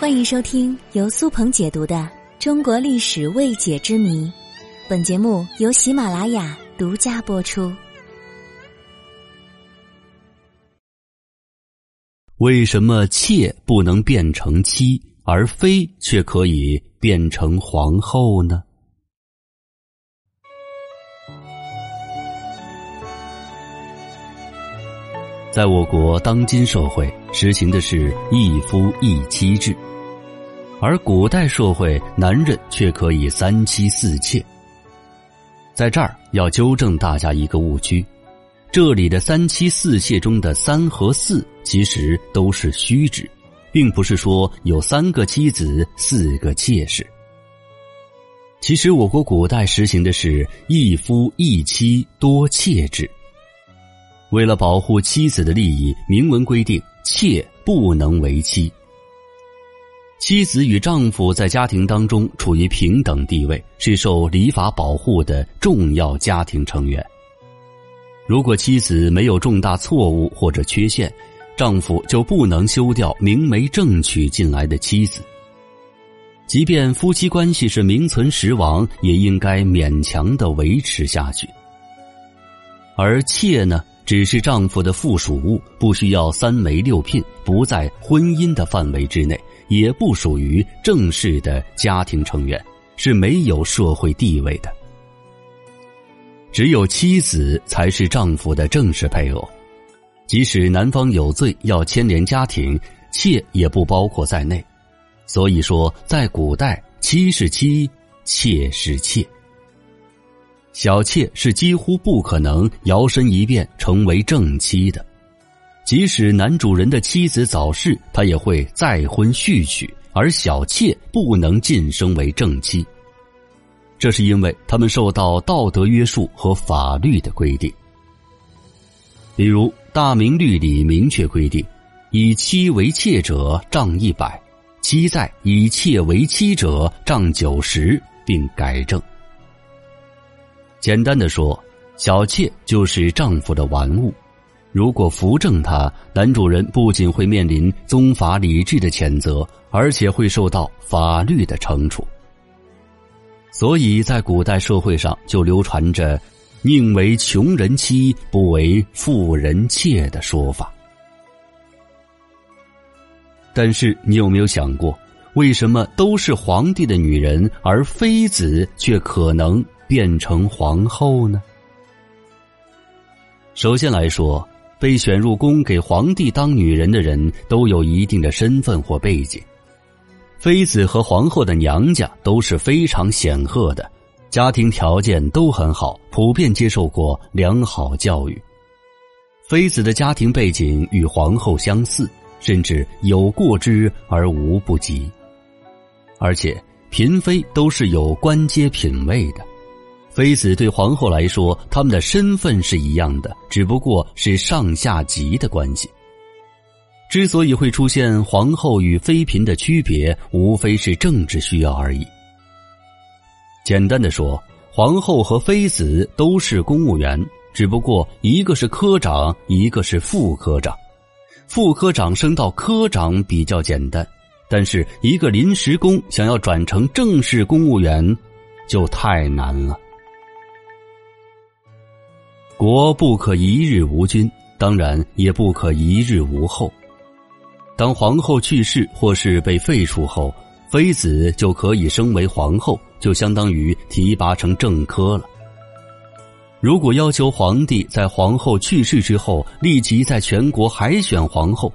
欢迎收听由苏鹏解读的《中国历史未解之谜》，本节目由喜马拉雅独家播出。为什么妾不能变成妻，而妃却可以变成皇后呢？在我国当今社会，实行的是一夫一妻制。而古代社会，男人却可以三妻四妾。在这儿要纠正大家一个误区：这里的三妻四妾中的三和四，其实都是虚指，并不是说有三个妻子、四个妾室。其实我国古代实行的是一夫一妻多妾制。为了保护妻子的利益，明文规定妾不能为妻。妻子与丈夫在家庭当中处于平等地位，是受礼法保护的重要家庭成员。如果妻子没有重大错误或者缺陷，丈夫就不能休掉明媒正娶进来的妻子。即便夫妻关系是名存实亡，也应该勉强的维持下去。而妾呢，只是丈夫的附属物，不需要三媒六聘，不在婚姻的范围之内。也不属于正式的家庭成员，是没有社会地位的。只有妻子才是丈夫的正式配偶，即使男方有罪要牵连家庭，妾也不包括在内。所以说，在古代，妻是妻，妾是妾。小妾是几乎不可能摇身一变成为正妻的。即使男主人的妻子早逝，他也会再婚续娶，而小妾不能晋升为正妻。这是因为他们受到道德约束和法律的规定。比如《大明律》里明确规定：“以妻为妾者，杖一百；妻在以妾为妻者，杖九十，并改正。”简单的说，小妾就是丈夫的玩物。如果扶正他，男主人不仅会面临宗法礼制的谴责，而且会受到法律的惩处。所以在古代社会上就流传着“宁为穷人妻，不为富人妾”的说法。但是你有没有想过，为什么都是皇帝的女人，而妃子却可能变成皇后呢？首先来说。被选入宫给皇帝当女人的人都有一定的身份或背景，妃子和皇后的娘家都是非常显赫的，家庭条件都很好，普遍接受过良好教育。妃子的家庭背景与皇后相似，甚至有过之而无不及，而且嫔妃都是有官阶品位的。妃子对皇后来说，他们的身份是一样的，只不过是上下级的关系。之所以会出现皇后与妃嫔的区别，无非是政治需要而已。简单的说，皇后和妃子都是公务员，只不过一个是科长，一个是副科长。副科长升到科长比较简单，但是一个临时工想要转成正式公务员，就太难了。国不可一日无君，当然也不可一日无后。当皇后去世或是被废除后，妃子就可以升为皇后，就相当于提拔成正科了。如果要求皇帝在皇后去世之后立即在全国海选皇后，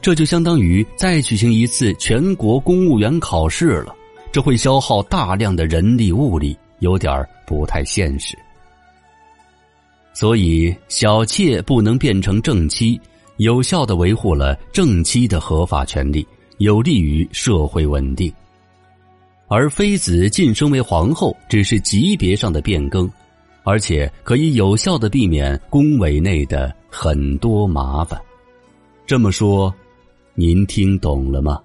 这就相当于再举行一次全国公务员考试了，这会消耗大量的人力物力，有点不太现实。所以，小妾不能变成正妻，有效的维护了正妻的合法权利，有利于社会稳定。而妃子晋升为皇后，只是级别上的变更，而且可以有效的避免宫闱内的很多麻烦。这么说，您听懂了吗？